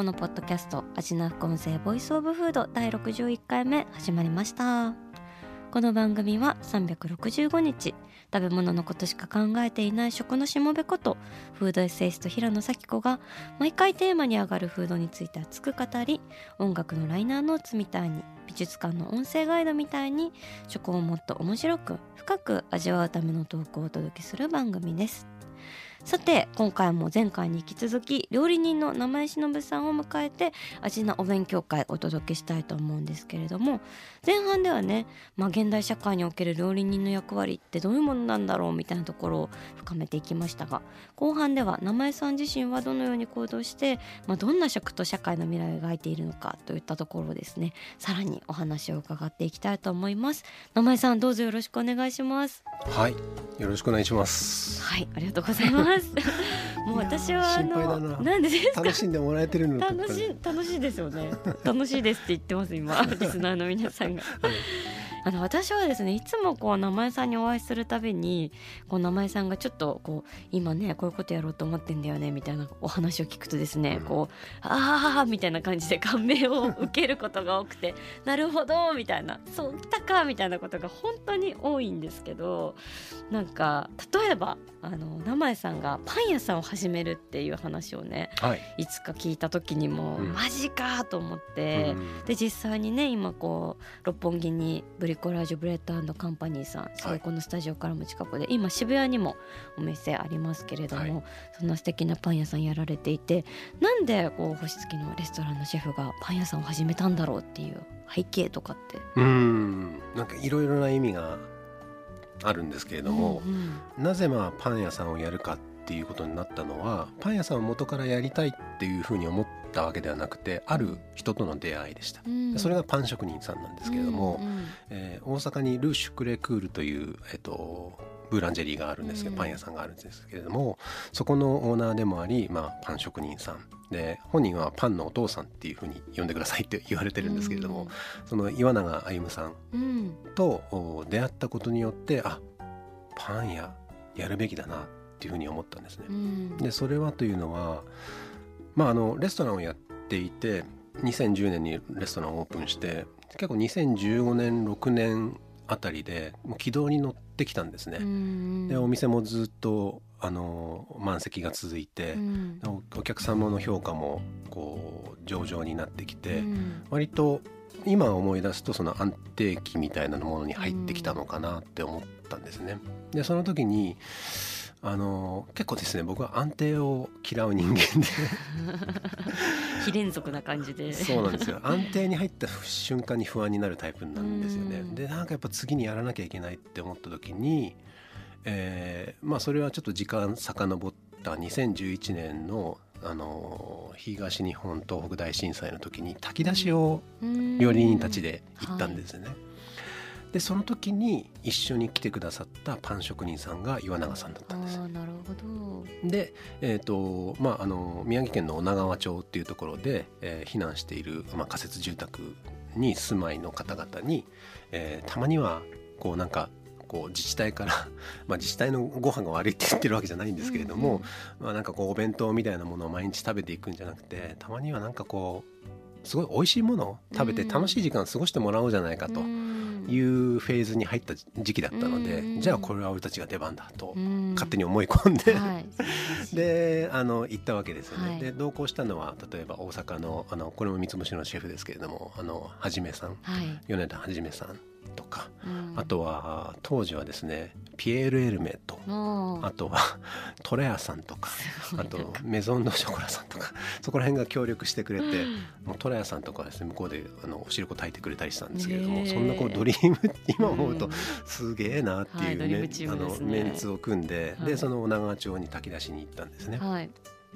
平野咲子のポッドキャスト味な副音声 Voice of Food 第61回目始まりました。この番組は365日食べ物のことしか考えていない食のしもべことフードエッセイスト平野紗季子が毎回テーマに上がるフードについて熱く語り音楽のライナーノーツみたいに美術館の音声ガイドみたいに食をもっと面白く深く味わうためのトークをお届けする番組です。さて今回も前回に引き続き料理人の名前忍さんを迎えて味なお勉強会お届けしたいと思うんですけれども前半ではね、まあ、現代社会における料理人の役割ってどういうものなんだろうみたいなところを深めていきましたが後半では名前さん自身はどのように行動して、まあ、どんな食と社会の未来を描いているのかといったところをですねさらにお話を伺っていきたいと思います。名前さんどうぞよろしくお願いします。はいよろしくお願いします。はいありがとうございます もう私はあのなんでですか？楽しんでもらえてるの？楽しい楽しいですよね。楽しいですって言ってます今 リスナーの皆さんが、はいあの私はですねいつもこう名前さんにお会いするたびにこう名前さんがちょっとこう今ねこういうことやろうと思ってんだよねみたいなお話を聞くとですね、うん、こうああみたいな感じで感銘を受けることが多くて なるほどみたいなそうきたかみたいなことが本当に多いんですけどなんか例えばあの名前さんがパン屋さんを始めるっていう話をね、はい、いつか聞いた時にも、うん、マジかと思って、うん、で実際にね今こう六本木にブリコラージュブレッドカンパニーさん、そこのスタジオからも近くで今渋谷にもお店ありますけれども、はい、そんな素敵なパン屋さんやられていてなんでこう星付きのレストランのシェフがパン屋さんを始めたんだろうっていう背景とかって？うん。なんかいろいろな意味があるんですけれども、うんうん、なぜまあパン屋さんをやるかっていうことになったのはパン屋さんを元からやりたいっていうふうに思ったわけではなくてある人との出会いでした、うん、それがパン職人さんなんですけれども、うんうん、えー、大阪にルーシュクレクールという、えーと、ブーランジェリーがあるんですけど、パン屋さんがあるんですけれどもそこのオーナーでもあり、まあ、パン職人さん。で本人はパンのお父さんっていうふうに呼んでくださいって言われてるんですけれども、その岩永歩さんと出会ったことによってあパン屋やるべきだなっていうふうに思ったんですね。でそれはというのはまああのレストランをやっていて2010年にレストランをオープンして結構2015年6年あたりでもう軌道に乗ってきたんですね。でお店もずっとあの満席が続いて、お客様の評価もこう上々になってきて、割と今思い出すとその安定期みたいなものに入ってきたのかなって思ったんですね。でその時にあの結構ですね僕は安定を嫌う人間で。非連続な感じで。そうなんですよ。安定に入った瞬間に不安になるタイプなんですよね。でなんかやっぱ次にやらなきゃいけないって思った時に、えー、まあそれはちょっと時間遡った2011年のあの東日本東北大震災の時に炊き出しを料理人たちで行ったんですね。はいでその時に一緒に来てくださったパン職人さんが岩永さんだったんです。あなるほどで、えーとまあ、あの宮城県の女川町っていうところで、えー、避難している、まあ、仮設住宅に住まいの方々に、えー、たまにはこうなんかこう自治体から まあ自治体のご飯が悪いって言ってるわけじゃないんですけれども、うんうん、まあ、なんかこうお弁当みたいなものを毎日食べていくんじゃなくてたまにはなんかこうすごい美味しいものを食べて楽しい時間を過ごしてもらおうじゃないかと。うん。いうフェーズに入った時期だったので、じゃあこれは俺たちが出番だと勝手に思い込んで であの行ったわけですよね。はい、で同行したのは例えば大阪のあのこれも三つ星のシェフですけれどもあのはじめさん、はい、米田はじめさんとか、あとは当時はですねピエール・エルメとあとは トレアさんとかあとメゾン・ド・ショコラさんとか そこら辺が協力してくれてもうトレアさんとかですね向こうであのおしるこ炊いてくれたりしたんですけれどもそんなこうドリーム今思うとすげえなっていうね,、あのメンツを組んで、でその女川町に炊き出しに行ったんですね。はい。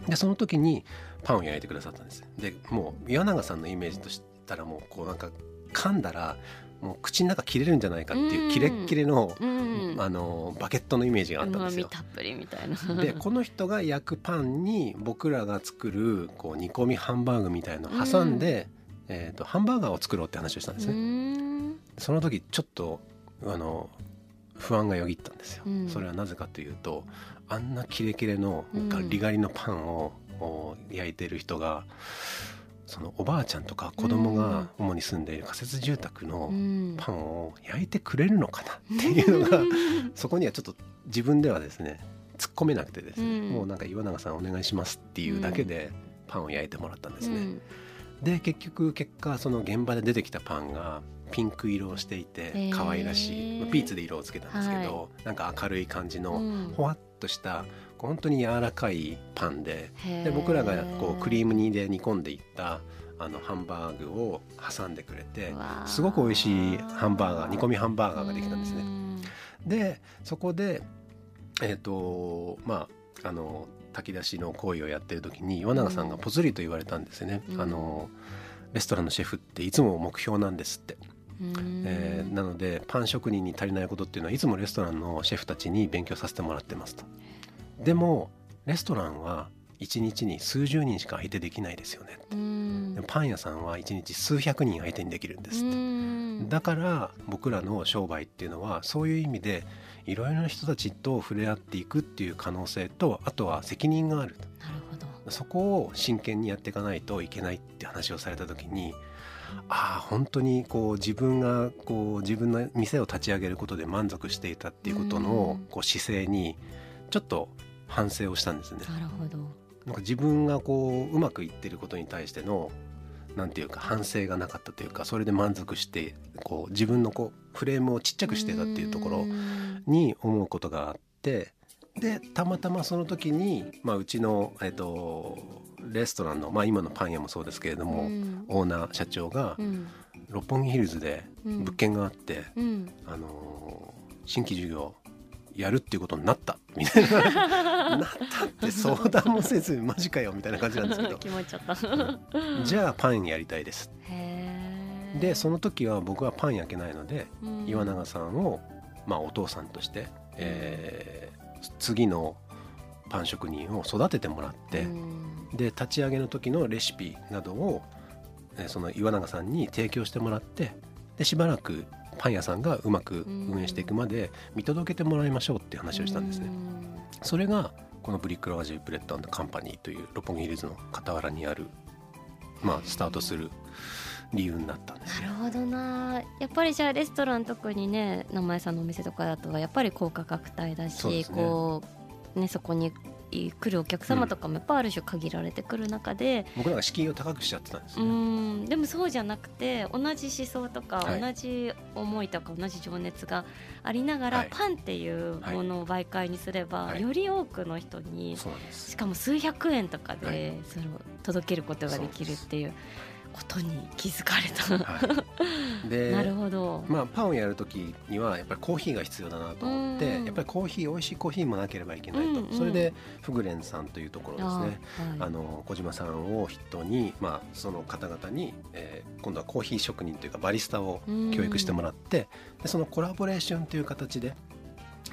でその時にパンを焼いてくださったんです。でもう岩永さんのイメージとしたらもうこうなんか噛んだらもう口の中切れるんじゃないかっていうキレッキレの,、あのバケットのイメージがあったんですよ。たっぷりみたいな。でこの人が焼くパンに僕らが作るこう煮込みハンバーグみたいのを挟んで、えーと、ハンバーガーを作ろうって話をしたんですね。その時ちょっとあの不安がよぎったんですよ。それはなぜかというとあんなキレキレのガリガリのパンを焼いてる人がそのおばあちゃんとか子供が主に住んでいる仮設住宅のパンを焼いてくれるのかな？っていうのがそこにはちょっと自分ではですね突っ込めなくてですね、もうなんか岩永さんお願いしますっていうだけでパンを焼いてもらったんですね。で結局結果その現場で出てきたパンがピンク色をしていて可愛らしい、ピーツで色をつけたんですけど、はい、なんか明るい感じのほわっとした本当に柔らかいパンでで僕らがこうクリーム煮で煮込んでいったあのハンバーグを挟んでくれてすごく美味しいハンバーガー煮込みハンバーガーができたんですね。でそこでえっ、ー、とまああの炊き出しの行為をやってる時に岩永さんがぽつりと言われたんですね。あのレストランのシェフっていつも目標なんですって。えー、なのでパン職人に足りないことっていうのはいつもレストランのシェフたちに勉強させてもらってますと。でもレストランは1日に数十人しか相手できないですよね。でパン屋さんは1日数百人相手にできるんですって。だから僕らの商売っていうのはそういう意味でいろいろな人たちと触れ合っていくっていう可能性とあとは責任があるなるほど。そこを真剣にやっていかないといけないって話をされた時にああ本当にこう自分がこう自分の店を立ち上げることで満足していたっていうことのこう姿勢にちょっと反省をしたんですね。なるほど。なんか自分がこううまくいってることに対してのなんていうか反省がなかったというかそれで満足してこう自分のこうフレームをちっちゃくしてたっていうところに思うことがあってでたまたまその時に、まあ、うちの、えーと、レストランの、まあ、今のパン屋もそうですけれども、オーナー社長が、六本木ヒルズで物件があって、あの新規事業やるっていうことになったみたいな。なったって相談もせずマジかよみたいな感じなんですけど。じゃあパンやりたいです。でその時は僕はパン焼けないので、うん、岩永さんを、まあ、お父さんとして、えー、次のパン職人を育ててもらって、うん、で立ち上げの時のレシピなどをその岩永さんに提供してもらってでしばらくパン屋さんがうまく運営していくまで見届けてもらいましょうっていう話をしたんですね。それがこの Bricolage Bread Company という六本木ヒルズの傍らにある、まあ、スタートする理由になったんですなるほどな。やっぱりじゃあレストラン特にね生江さんのお店とかだとやっぱり高価格帯だし、ね、こうねそこに来るお客様とかもやっぱある種限られてくる中で、うん、僕らが敷居を高くしちゃってたんですね。うん。でもそうじゃなくて同じ思想とか、同じ思いとか同じ情熱がありながら、はい、パンっていうものを媒介にすれば、はい、より多くの人にしかも数百円とかでそれを届けることができるっていう。ことに気づかれた、はい、で なるほど、まあ、パンをやる時にはやっぱりコーヒーが必要だなと思ってやっぱりコーヒー美味しいコーヒーもなければいけないと、うんうん、それでフグレンさんというところですね。あ、はい、あの小島さんを筆頭に、まあ、その方々に、えー、今度はコーヒー職人というかバリスタを教育してもらって、でそのコラボレーションという形で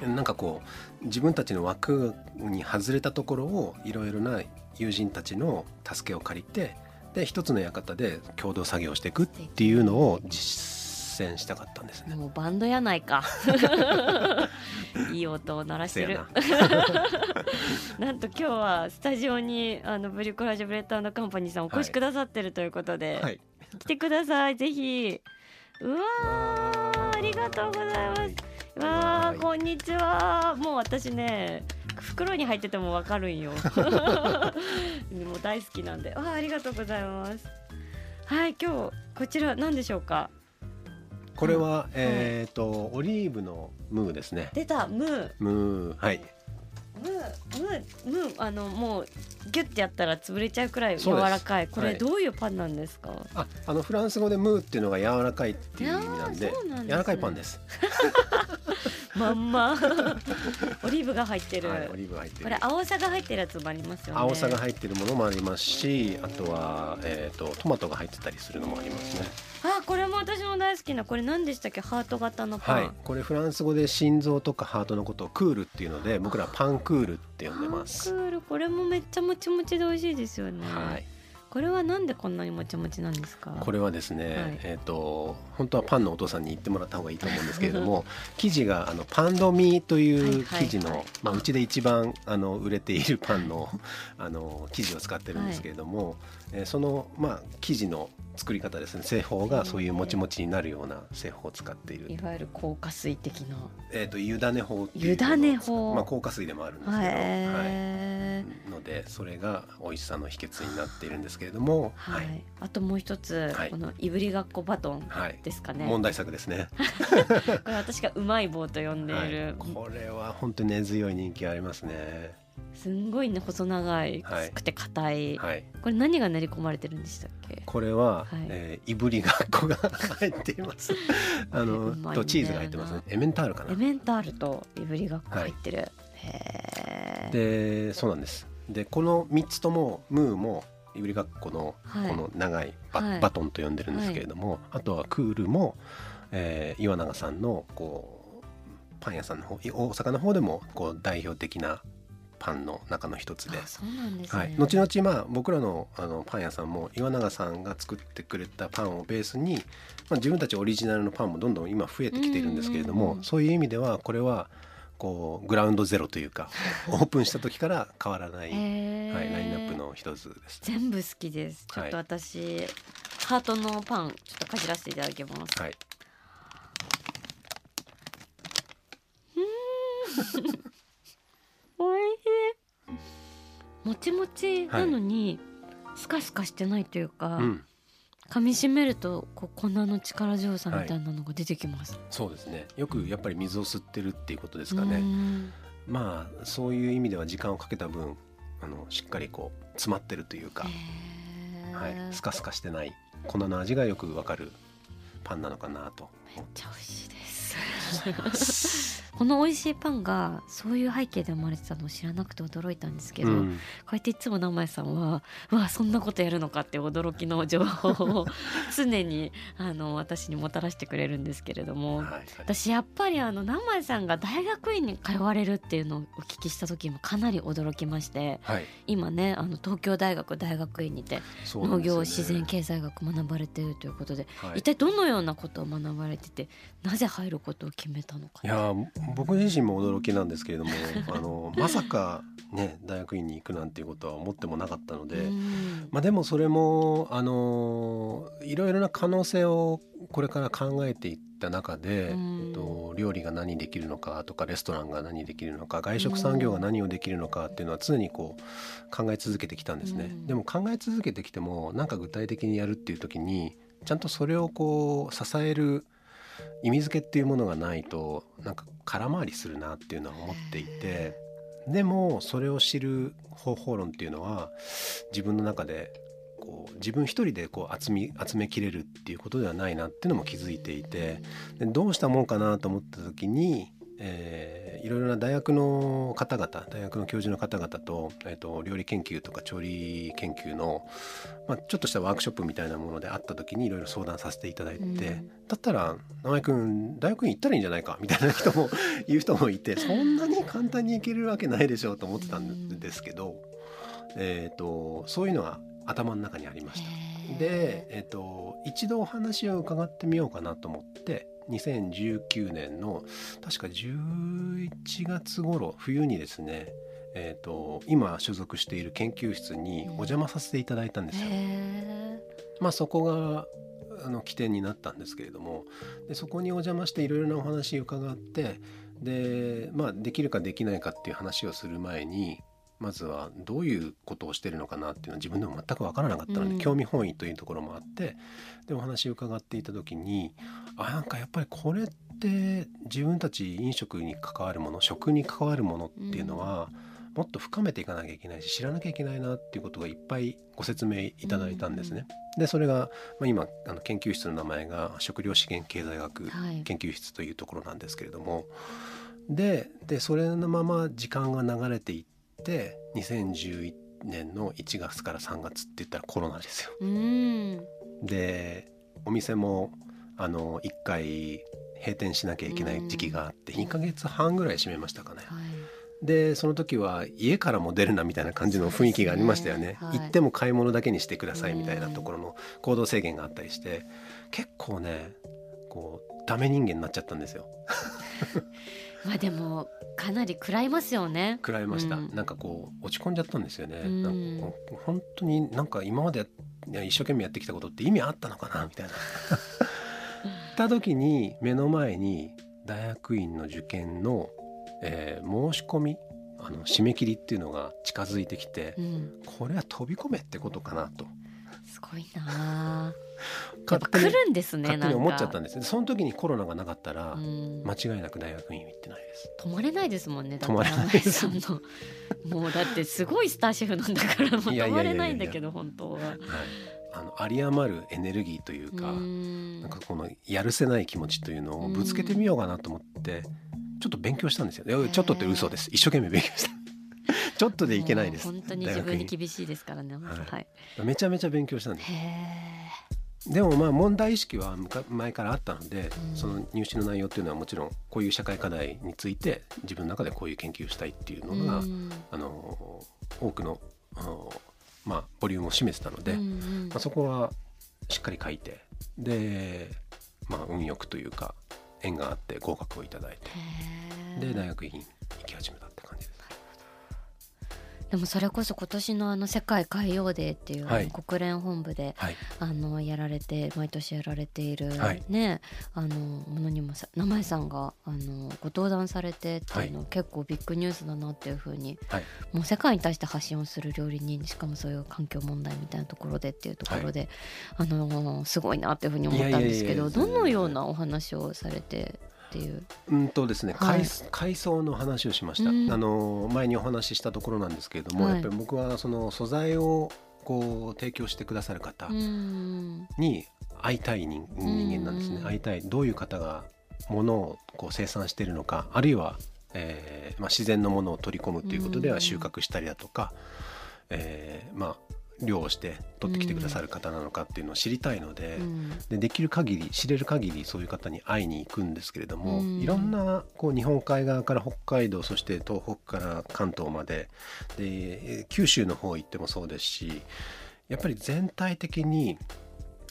なんかこう自分たちの枠に外れたところをいろいろな友人たちの助けを借りてで一つの館で共同作業していくっていうのを実践したかったんですね。もうバンドやないか。いい音を鳴らしてる。なんと今日はスタジオにあのブリコラージュブレッドカンパニーさんお越しくださってるということで、はい、来てくださいぜひ。うわありがとうございます。わあこんにちは。もう私ね。袋に入っててもわかるんよ。もう大好きなんで。あありがとうございます。はい今日こちら何でしょうか？これは、えっ、とオリーブのムーですね。出たムー。ムーはいムームームーあのもうギュッてやったら潰れちゃうくらい柔らかい。これはい。どういうパンなんですか、ああのフランス語でムーっていうのが柔らかいっていう意味なんでなんですね。柔らかいパンです。まんま。オリーブが入ってる、はいオリーブが入ってる。これ青さが入ってるやつもありますよね。青さが入ってるものもありますしあとは、えー、とトマトが入ってたりするのもありますねあこれも私も大好きなこれ何でしたっけ？ハート型のパン、はい。これフランス語で心臓とかハートのことをクールっていうので僕らパンクールって呼んでます。パンクール。これもめっちゃもちもちで美味しいですよね、はい。これはなんでこんなにもちもちなんですか？これはですね、はい。えっ、と本当はパンのお父さんに言ってもらった方がいいと思うんですけれども生地があのパンドミーという生地の、はいはいはい。まあ、うちで一番あの売れているパンのあの生地を使ってるんですけれども、えーその、まあ、生地の作り方ですね。製法がそういうもちもちになるような製法を使っている、いわゆる硬化水的な。えー、と湯種法っていう湯種法。まあ、硬化水でもあるんですけど、へはい。えのでそれが美味しさの秘訣になっているんですけれども、はい、あともう一つ、はい。このいぶりがっこバトンはいですかね、問題作ですね。これ私がうまい棒と呼んでいる、はい、これは本当に根強い人気ありますね。すんごいね細長いはいくて硬い、はい、これ何が練り込まれてるんでしたっけ？これは、はい。えーいぶりがっこが入っています。あのうまいんだよな。とチーズが入ってますね。エメンタールかな。エ。メンタールといぶりがっこ入ってる、へえで、そうなんです。で、この三つともムーもいぶりがっこのはい。この長いバ,、はい。バトンと呼んでるんですけれども、あとはクールも、えー岩永さんのこうパン屋さんの方、大阪の方でもこう代表的なパンの中の一つで。あ。そうなんですね、はい、後々まあ僕らのあのパン屋さんも岩永さんが作ってくれたパンをベースに、まあ、自分たちオリジナルのパンもどんどん今増えてきているんですけれども、そういう意味ではこれはこうグラウンドゼロというか オープンした時から変わらない、はい、ラインナップの一つです。全部好きです。ちょっと私、ハートのパンちょっとかじらせていただきます。はい もちもちなのに、スカスカしてないというか、うん、噛み締めるとこう粉の力強さみたいなのが出てきます、そうですね。よくやっぱり水を吸ってるっていうことですうかね。ん。まあそういう意味では時間をかけた分あのしっかりこう詰まってるというか、はい、スカスカしてない粉の味がよくわかるパンなのかなとめっちゃ美味しいです。この美味しいパンがそういう背景で生まれてたのを知らなくて驚いたんですけど、うん。こうやっていつも生井さんは うわそんなことやるのかって驚きの情報を 常にあの私にもたらしてくれるんですけれども、はいはい。私やっぱりあの生井さんが大学院に通われるっていうのをお聞きした時もかなり驚きましてはい、今ねあの東京大学大学院にて農業自然経済学学ばれているということで、はい。一体どのようなことを学ばれててなぜ入ることを決めたのかいやー僕自身も驚きなんですけれども あのまさかね大学院に行くなんていうことは思ってもなかったので、うん。まあ、でもそれもあのいろいろな可能性をこれから考えていった中で、うん。えっと、料理が何できるのかとかレストランが何できるのか外食産業が何をできるのかっていうのは常にこう考え続けてきたんですね。うん。でも考え続けてきてもなんか具体的にやるっていう時にちゃんとそれをこう支える意味付けっていうものがないとなんか空回りするなっていうのは思っていてでもそれを知る方法論っていうのは自分の中でこう自分一人でこう集み集めきれるっていうことではないなっていうのも気づいていてでどうしたもんかなと思った時に、えーいろいろな大学の方々大学の教授の方々と,、えー、と料理研究とか調理研究の、まあ、ちょっとしたワークショップみたいなものであった時にいろいろ相談させていただいて、うんだったら「直江君大学院行ったらいいんじゃないか」みたいな人も 言う人もいてそんなに簡単に行けるわけないでしょうと思ってたんですけど、えー、とそういうのが頭の中にありました。で、えっと、一度お話を伺ってみようかなと思って2019年の確か11月頃冬にですね、えっと、今所属している研究室にお邪魔させていただいたんですよ。へまあ、そこがあの起点になったんですけれどもでそこにお邪魔していろいろなお話を伺ってで、まあ、できるかできないかっていう話をする前にまずはどういうことをしてるのかなっていうのは自分でも全く分からなかったので、うん。興味本位というところもあってでお話を伺っていた時にあなんかやっぱりこれって自分たち飲食に関わるもの食に関わるものっていうのは、もっと深めていかなきゃいけないし知らなきゃいけないなっていうことがいっぱいご説明いただいたんですね。でそれが、まあ、今あの研究室の名前が食料資源経済学はい。研究室というところなんですけれども。ででそれのまま時間が流れていって2011年の1月から3月って言ったらコロナですよ。うんでお店もあの1回閉店しなきゃいけない時期があって2ヶ月半ぐらい閉めましたかね。はいでその時は家からも出るなみたいな感じの雰囲気がありましたよね。ねはい行っても買い物だけにしてくださいみたいなところの行動制限があったりして結構ねこうダメ人間になっちゃったんですよ。まあでもかなり食らいますよね。食らいました、うん。なんかこう落ち込んじゃったんですよね、うん。なんか本当になんか今まで一生懸命やってきたことって意味あったのかな？みたいな。っ た時に目の前に大学院の受験の、えー申し込みあの締め切りっていうのが近づいてきて、うん。これは飛び込めってことかなとすごいな。あやっぱ来るんですね勝手に思っちゃったんですでその時にコロナがなかったら、うん。間違いなく大学院行ってないです。止まれないですもんね止まれないです。もうだってすごいスターシェフなんだから止まれないんだけど本当は。はい、あの有り余るエネルギーというか、うん。なんかこのやるせない気持ちというのをぶつけてみようかなと思ってちょっと勉強したんですよ。ちょっとって嘘です。一生懸命勉強した。ちょっとでいけないです。本当に自分に厳しいですからね。はい。はいめちゃめちゃ勉強したんです。へでもまあ問題意識は前からあったので、うん。その入試の内容っていうのはもちろんこういう社会課題について自分の中でこういう研究をしたいっていうえのが、うん。あの多くのあのまあボリュームを占めてたので、うんうん。まあ、そこはしっかり書いてで、まあ、運よくというか縁があって合格をいただいてで大学院行き始めたでもそれこそ今年のあの世界海洋デーっていう、はい。国連本部ではい、あのやられて毎年やられている、はい。ねあのものにもさ名前さんがあのご登壇されてっていうの、結構ビッグニュースだなっていうふうにはい、もう世界に対して発信をする料理人しかもそういう環境問題みたいなところでっていうところで、あのすごいなっていうふうに思ったんですけどどのようなお話をされてっていう。うんとですね、はい。海海藻の話をしました、うん。あの前にお話ししたところなんですけれども、はい。やっぱり僕はその素材をこう提供してくださる方うん。に会いたい人人間なんですね、うん。会いたいどういう方がものをこう生産しているのかあるいは、えーまあ、自然のものを取り込むということでうん。は収穫したりだとか、えーまあ漁をして取ってきてくださる方なのかっていうのを知りたいので,、うんでできる限り知れる限りそういう方に会いに行くんですけれども、うん。いろんなこう日本海側から北海道そして東北から関東まででえー九州の方行ってもそうですしやっぱり全体的に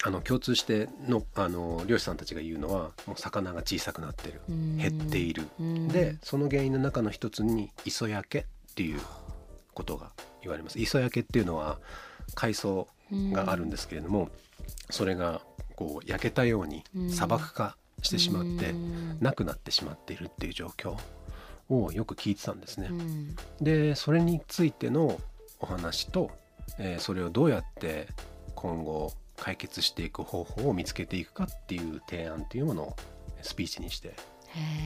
あの共通してのあの漁師さんたちが言うのはもう魚が小さくなってるうん。減っている、うん。でその原因の中の一つに磯焼けっていうことが言われます。磯焼けっていうのは海藻があるんですけれども、それがこう焼けたようにうん砂漠化してしまって、うん。なくなってしまっているっていう状況をよく聞いてたんですね。うん。でそれについてのお話と、えーそれをどうやって今後解決していく方法を見つけていくかっていう提案っていうものをスピーチにして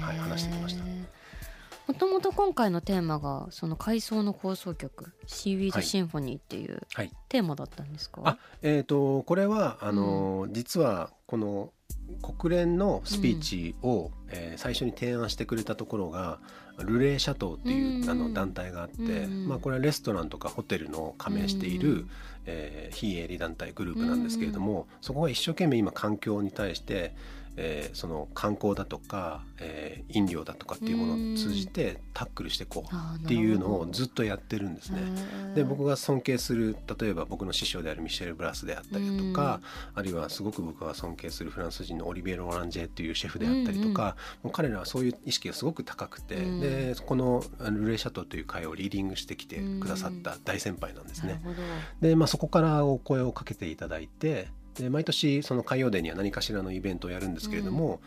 はい話してきましたもともと今回のテーマがその海藻の構想曲「シーウィード・はい。シンフォニー」っていうはい。テーマだったんですか、あえー、とこれはあのー実はこの国連のスピーチを、えー最初に提案してくれたところがルレーシャトーっていう、うん。あの団体があって、うんまあ、これはレストランとかホテルの加盟している、うん。えー非営利団体グループなんですけれども、そこが一生懸命今環境に対して、えーその観光だとか、えー飲料だとかっていうものを通じてタックルしていこうっていうのをずっとやってるんですね。で僕が尊敬する例えば僕の師匠であるミシェル・ブラスであったりだとか、あるいはすごく僕が尊敬するフランス人のオリビエ・ロランジェっていうシェフであったりとか、もう彼らはそういう意識がすごく高くて、うんでこのルレーシャトーという会をリーディングしてきてくださった大先輩なんですね。で、まあ、そこからお声をかけていただいてで毎年その海洋デーには何かしらのイベントをやるんですけれども、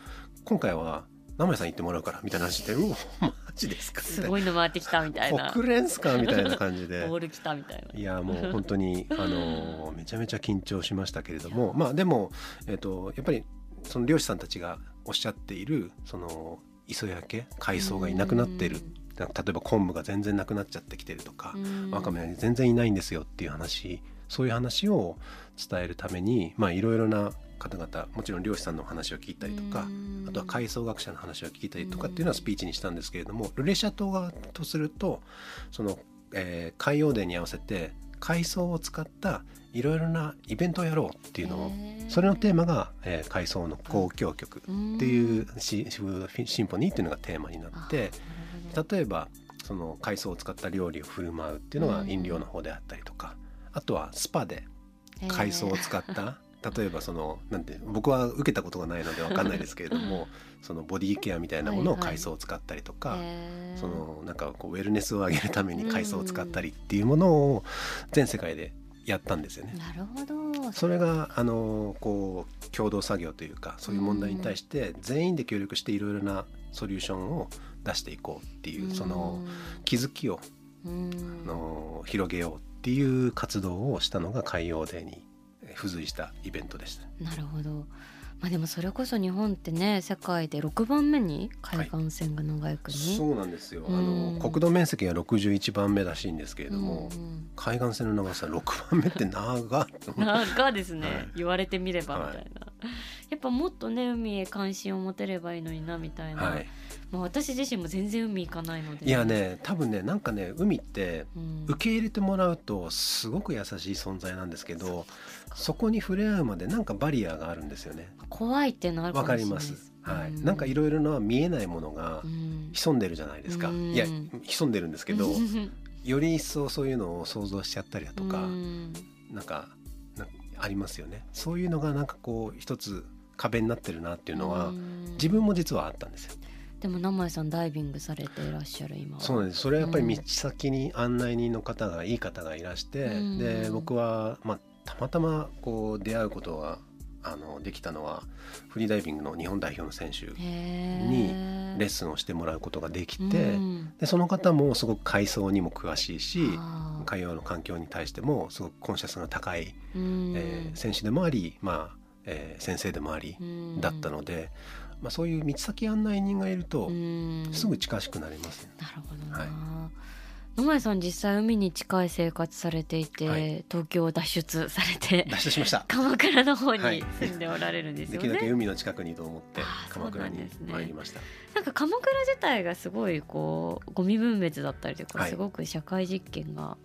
今回は名前さん行ってもらうからみたいな話で「うおマジですか？すごいの回ってきたみたいな。国連っすか？みたいな感じで。ボール来たみたいな。いやもう本当にあの めちゃめちゃ緊張しましたけれどもまあでも、えーと、やっぱりその漁師さんたちがおっしゃっているその磯焼け海藻がいなくなっている例えば昆布が全然なくなっちゃってきてるとかわかめは全然いないんですよっていう話そういう話を伝えるためにまあいろいろな方々もちろん漁師さんの話を聞いたりとかあとは海藻学者の話を聞いたりとかっていうのはスピーチにしたんですけれどもルレシャ島側とするとその、えー、海洋デーに合わせて海藻を使ったいろいろなイベントをやろうっていうのをそれのテーマが、えー、海藻の交響曲っていうシシンポニーっていうのがテーマになって例えばその海藻を使った料理を振る舞うっていうのが飲料の方であったりとかあとはスパで海藻を使った例えばそのなんて僕は受けたことがないので分かんないですけれどもそのボディケアみたいなものを海藻を使ったりとか、はいはい、そのなんかこうウェルネスを上げるために海藻を使ったりっていうものを全世界でやったんですよね。なるほど。それがあのこう共同作業というかそういう問題に対して全員で協力していろいろなソリューションを出していこうっていうその気づきをの広げようっていう活動をしたのが海洋デーに付随したイベントでした。なるほど。まあ、でもそれこそ日本ってね世界で6番目に海岸線が長い国、はい、そうなんですよ、うん、あの国土面積が61番目らしいんですけれども、うん。うん、海岸線の長さ6番目って長長ですね、はい、言われてみればみたいな、はい、やっぱもっとね海へ関心を持てればいいのになみたいな、はいまあ、私自身も全然海行かないので。いやね多分ねなんかね海って受け入れてもらうとすごく優しい存在なんですけど、うん、そこに触れ合うまでなんかバリアがあるんですよね。怖いっていうのあるかもしれないわかります。はい、なんかいろいろな見えないものが潜んでるじゃないですか、うん、いや潜んでるんですけどより一層そういうのを想像しちゃったりだとか、うん、なんかありますよね。そういうのがなんかこう一つ壁になってるなっていうのは自分も実はあったんですよ。でも名前さんダイビングされていらっしゃる今そうなんです。それはやっぱり道先に案内人の方がいい方がいらして、うん、で僕は、まあ、たまたまこう出会うことはあのできたのはフリーダイビングの日本代表の選手にレッスンをしてもらうことができて、うん、でその方もすごく海藻にも詳しいし海洋の環境に対してもすごくコンシャスが高い、うん、えー、選手でもあり、まあえー、先生でもありだったので、まあ、そういう道先案内人がいるとすぐ近しくなります、ね、なるほど、はい。野前さん実際海に近い生活されていて、はい、東京を脱出されて脱出しました。鎌倉の方に住んでおられるんですよね、できるだけ海の近くにと思って鎌倉に参りました、ね、なんか鎌倉自体がすごいこうゴミ分別だったりとか、すごく社会実験が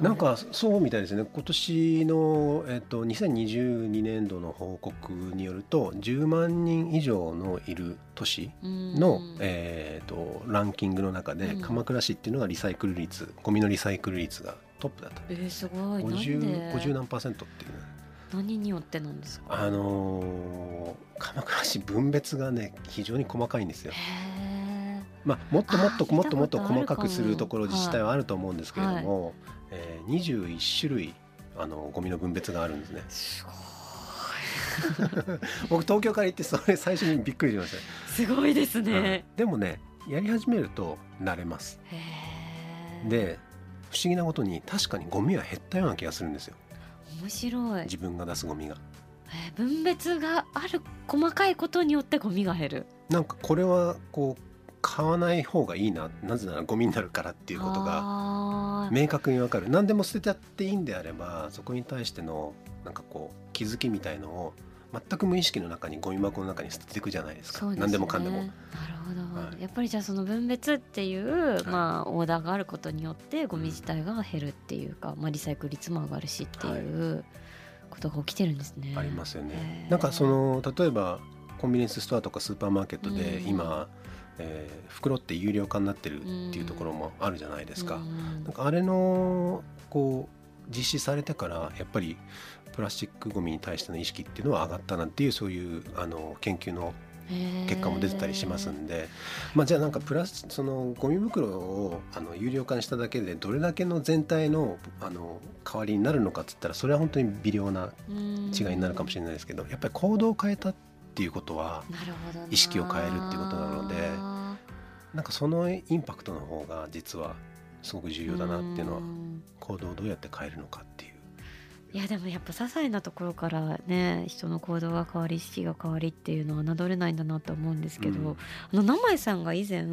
なんかそうみたいですね。今年の、えっと、2022年度の報告によると10万人以上のいる都市の、えっと、ランキングの中で、鎌倉市っていうのがリサイクル率ゴミのリサイクル率がトップだった。えー、すごい。50, 50何パーセントっていう何によってなんですか？あのー、鎌倉市分別がね非常に細かいんですよ。まあ、もっともっともっともっと細かくするところ自治体はあると思うんですけれども、はい、えー、21種類あのゴミの分別があるんですね。すごい。僕東京から行ってそれ最初にびっくりしました。すごいですね、うん、でもねやり始めると慣れます。で不思議なことに確かにゴミは減ったような気がするんですよ。面白い。自分が出すゴミが。分別がある細かいことによってゴミが減る。なんかこれはこう買わない方がいいななぜならゴミになるからっていうことが明確にわかる。何でも捨てちゃっていいんであればそこに対してのなんかこう気づきみたいのを全く無意識の中にゴミ箱の中に捨てていくじゃないですか、ね、何でもかんでも。なるほど、はい、やっぱりじゃあその分別っていう、はい、まあ、オーダーがあることによってゴミ自体が減るっていうか、まあ、リサイクル率も上がるしっていうことが起きてるんですね。ありますよね。なんかその例えばコンビニエンスストアとかスーパーマーケットで今、うんえー、袋って有料化になってるっていうところもあるじゃないですか。なんかあれのこう実施されてからやっぱりプラスチックごみに対しての意識っていうのは上がったなっていうそういうあの研究の結果も出てたりしますんで、まあ、じゃあなんかプラスそのゴミ袋をあの有料化にしただけでどれだけの全体のあの代わりになるのかっつったらそれは本当に微量な違いになるかもしれないですけどやっぱり行動を変えたっていうことは意識を変えるっていうことなのでなんかそのインパクトの方が実はすごく重要だなっていうのはん。行動をどうやって変えるのかっていう。いやでもやっぱ些細なところからね人の行動が変わり意識が変わりっていうのは侮れないんだなと思うんですけど、うん。あの生井さんが以前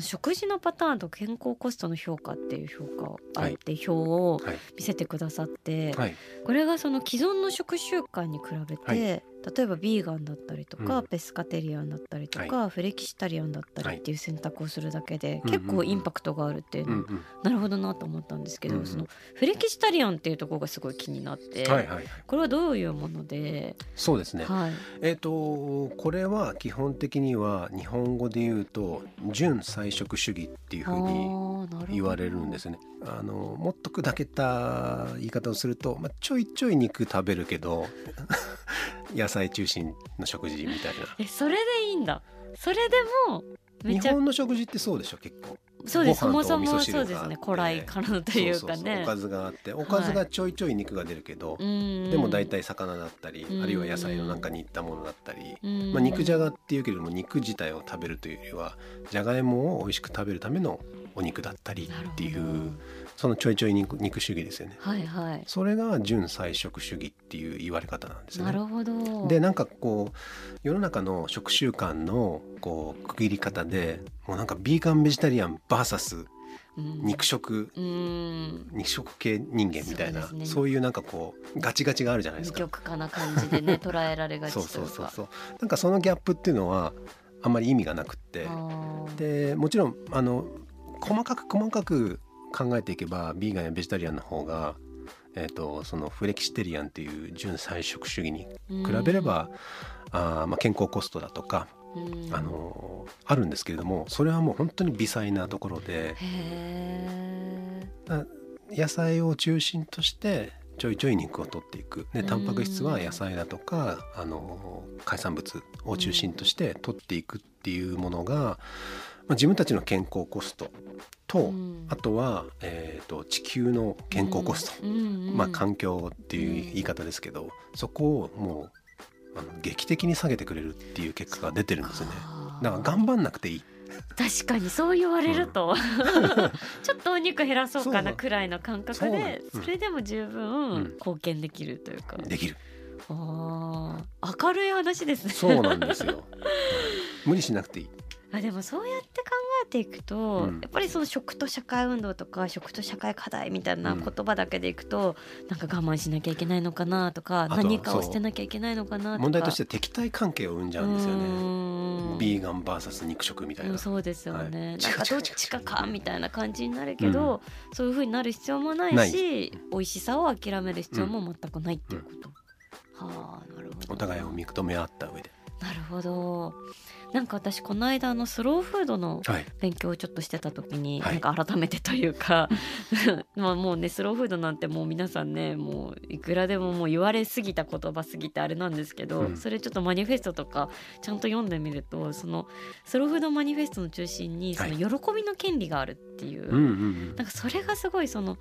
食事のパターンと健康コストの評価っていう評価をあはい。って表をはい。見せてくださって、はい。これがその既存の食習慣に比べて、はい例えばビーガンだったりとか、うん。ペスカテリアンだったりとか、フレキシタリアンだったりっていう選択をするだけで、はい結構インパクトがあるっていうのは、うんうん。なるほどなと思ったんですけど、うんそのフレキシタリアンっていうところがすごい気になって、はいはいはい。これはどういうもので、そうですね。はい、えっ、とこれは基本的には日本語で言うと純菜食主義っていうふうに言われるんですすね。あのもっと砕けた言い方をすると、まあ、ちょいちょい肉食べるけど野菜中心の食事みたいな。えそれでいいんだ。それでもめ日ちゃ。本の食事ってそうでしょ結構。そうです。そもそもそうですね。古来からのというかね。そうそう。そうおかずがあっておかずがちょいちょい肉が出るけど、ででも大体魚だったり、うんあるいは野菜の中にいったものだったり、うんまあ、肉じゃがっていうけれども肉自体を食べるというよりはじゃがいもを美味しく食べるためのお肉だったりっていうそのちょいちょい肉肉主義ですよね。はいはい。それが純菜食主義っていう言われ方なんですよね。なるほど。でなんかこう世の中の食習慣のこう区切り方でもうなんかビーガンベジタリアン VS うん。肉食うん。肉食系人間みたいなそうね。いうなんかこうガチガチがあるじゃないですか。二極化な感じでね捉えられがちそうというか。そうそうそうなんかそのギャップっていうのはあんまり意味がなくって。でもちろんあの細かく細かく考えていけばビーガンやベジタリアンの方が、えー、とそのフレキシテリアンっていう純菜食主義に比べれば、あーまあ、健康コストだとか、うん。あのあるんですけれどもそれはもう本当に微細なところでへ野菜を中心としてちょいちょい肉を取っていく。でタンパク質は野菜だとかあの海産物を中心として取っていくっていうものが、まあ、自分たちの健康コストと、うん。あとは、えー、と地球の健康コスト、うんうんうん。まあ、環境っていう言い方ですけど、そこをもうあの劇的に下げてくれるっていう結果が出てるんですよね。だから頑張んなくていい。確かにそう言われると、ちょっとお肉減らそうかなくらいの感覚でうんそれでも十う分ん。貢献できるというか、できる。あー。明るい話ですね。そうなんですよ。うん無理しなくていい。あでもそうやって考えていくと、うん。やっぱりその食と社会運動とか食と社会課題みたいなうん。言葉だけでいくと、なんか我慢しなきゃいけないのかなとか何かを捨てなきゃいけないのかなとか。問題として敵対関係を生んじゃうんですようね。ビーガン VS 肉食みたいな。うんそうですよね、はい。なんかどっちかかみたいな感じになるけど、そういう風になる必要もないない。し美味しさを諦める必要も全くないっていうこと、はあなるほど。お互いを認め合った上で。なるほどなんか私この間あのスローフードのはい。勉強をちょっとしてた時に、はい。なんか改めてというか まあもうねスローフードなんてもう皆さんねもういくらでももう言われすぎた言葉すぎてあれなんですけど、うん。それちょっとマニフェストとかちゃんと読んでみるとそのスローフードマニフェストの中心にそのはい。喜びの権利があるっていう、うんうんうん。なんかそれがすごいその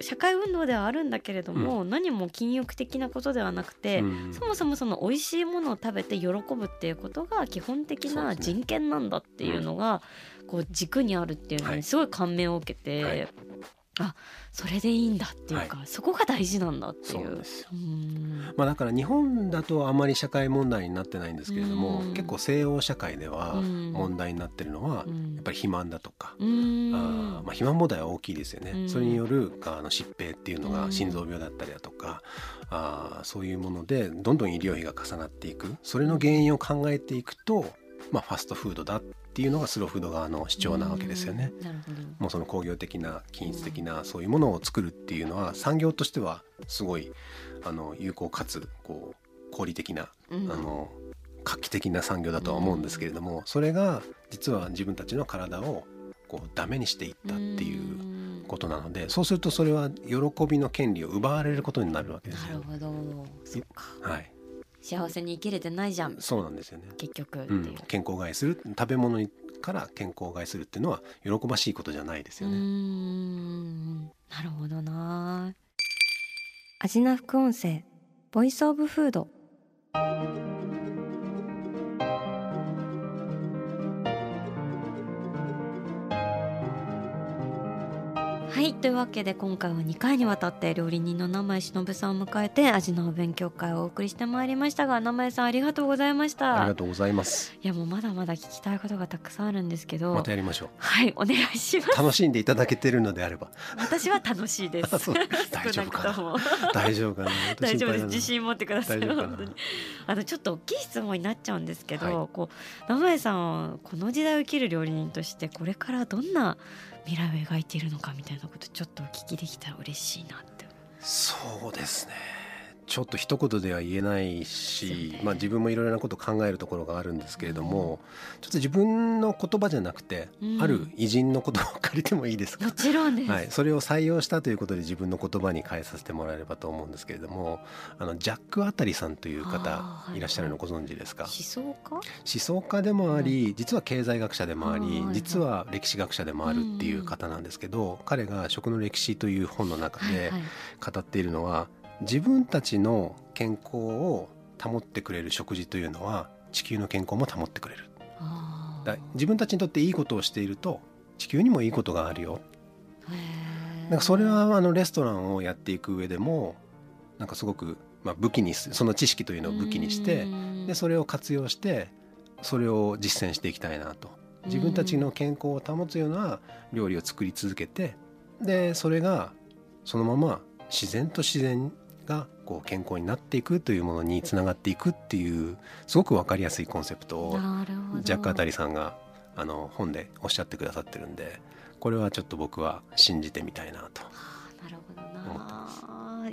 社会運動ではあるんだけれども、何も禁欲的なことではなくて、うん。そもそもその美味しいものを食べて喜ぶっていうことが基本的な人権なんだっていうのがこう軸にあるっていうのはい。にすごい感銘を受けて、はいあそれでいいんだっていうか、そこが大事なんだっていそうまあだから日本だとあまり社会問題になってないんですけれども、うん。結構西欧社会ではうん。問題になってるのは、うん。やっぱり肥満だとか、うん。あーまあ、肥満問題は大きいですよね、うん。それによるあの疾病っていうのうん。が心臓病だったりだとか、あーそういうものでどんどん医療費が重なっていく。それの原因を考えていくと、まあ、ファストフードだっていうのがスローフード側の主張なわけですよね。もうその工業的な均一的なそういうものを作るっていうのは産業としてはすごいあの有効かつこう合理的なうん。あの画期的な産業だとは思うんですけれども、それが実は自分たちの体をこうダメにしていったっていうことなのでそうするとそれは喜びの権利を奪われることになるわけですよ。なるほど。はい、幸せに生きれてないじゃん。そうなんですよね。結局う。うん、健康害する食べ物にから健康害するっていうのは喜ばしいことじゃないですようーね。ん。なるほどな。味な副音声ボイスオブフードはいというわけで今回は2回にわたって料理人の名前忍さんを迎えて味の勉強会をお送りしてまいりましたが名前さんありがとうございました。ありがとうございます。いやもうまだまだ聞きたいことがたくさんあるんですけど。またやりましょう。はいお願いします。楽しんでいただけてるのであれば。私は楽しいです。大丈夫かな。な大丈夫かな。大丈夫です。自信持ってください本当に。あのちょっと大きい質問になっちゃうんですけど、はい。こう名前さんはこの時代を生きる料理人としてこれからどんな未来を描いているのかみたいなことちょっとお聞きできたら嬉しいなって。そうですね。ちょっと一言では言えないし、まあ、自分もいろいろなことを考えるところがあるんですけれども、ちょっと自分の言葉じゃなくて、うん。ある偉人の言葉を借りてもいいですか？も、ちろんです、はい、それを採用したということで自分の言葉に変えさせてもらえればと思うんですけれどもあのジャック・アタリさんという方いらっしゃるのご存知ですか、思想家？思想家でもあり実は経済学者でもありはいはい。実は歴史学者でもあるっていう方なんですけど彼が「食の歴史」という本の中ではいはい。語っているのは自分たちの健康を保ってくれる食事というのは地球の健康も保ってくれる。自分たちにとっていいことをしていると地球にもいいことがあるよ。なんかそれはあのレストランをやっていく上でもなんかすごくまあ武器にすその知識というのを武器にしてうん。でそれを活用してそれを実践していきたいなと。自分たちの健康を保つような料理を作り続けてでそれがそのまま自然と自然がこう健康になっていくというものにつながっていくっていうすごく分かりやすいコンセプトをジャック・アタリさんがあの本でおっしゃってくださってるんでこれはちょっと僕は信じてみたいなと。はあなるほど思ってな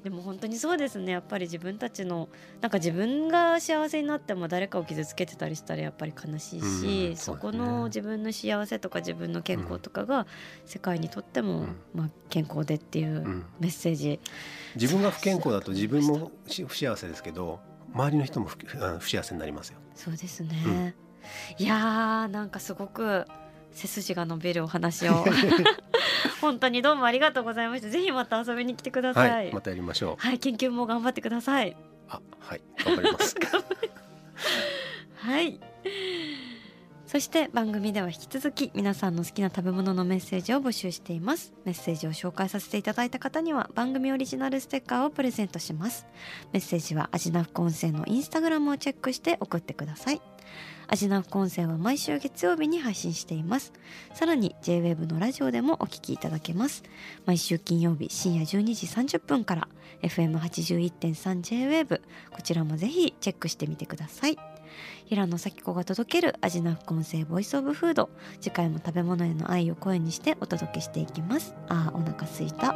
でも本当にそうですね。やっぱり自分たちのなんか自分が幸せになっても誰かを傷つけてたりしたらやっぱり悲しいし、うんそこそうですね。の自分の幸せとか自分の健康とかが世界にとっても、うん。まあ、健康でっていううん。メッセージ、自分が不健康だと自分もし不幸せですけど周りの人も不幸せになりますよ。そうですね、いやーなんかすごく背筋が伸びるお話を 本当にどうもありがとうございましたぜひまた遊びに来てくださいはい、またやりましょう。はい、研究も頑張ってください。あ、はい、頑張ります。はい。そして番組では引き続き皆さんの好きな食べ物のメッセージを募集しています。メッセージを紹介させていただいた方には番組オリジナルステッカーをプレゼントします。メッセージはアジナフコンセのインスタグラムをチェックして送ってください。アジナフコンセは毎週月曜日に配信しています。さらに JWAVE のラジオでもお聞きいただけます。毎週金曜日深夜12時30分から FM81.3JWAVE こちらもぜひチェックしてみてください。平野咲子が届ける味な副音声ボイスオブフード次回も食べ物への愛を声にしてお届けしていきますあーお腹すいた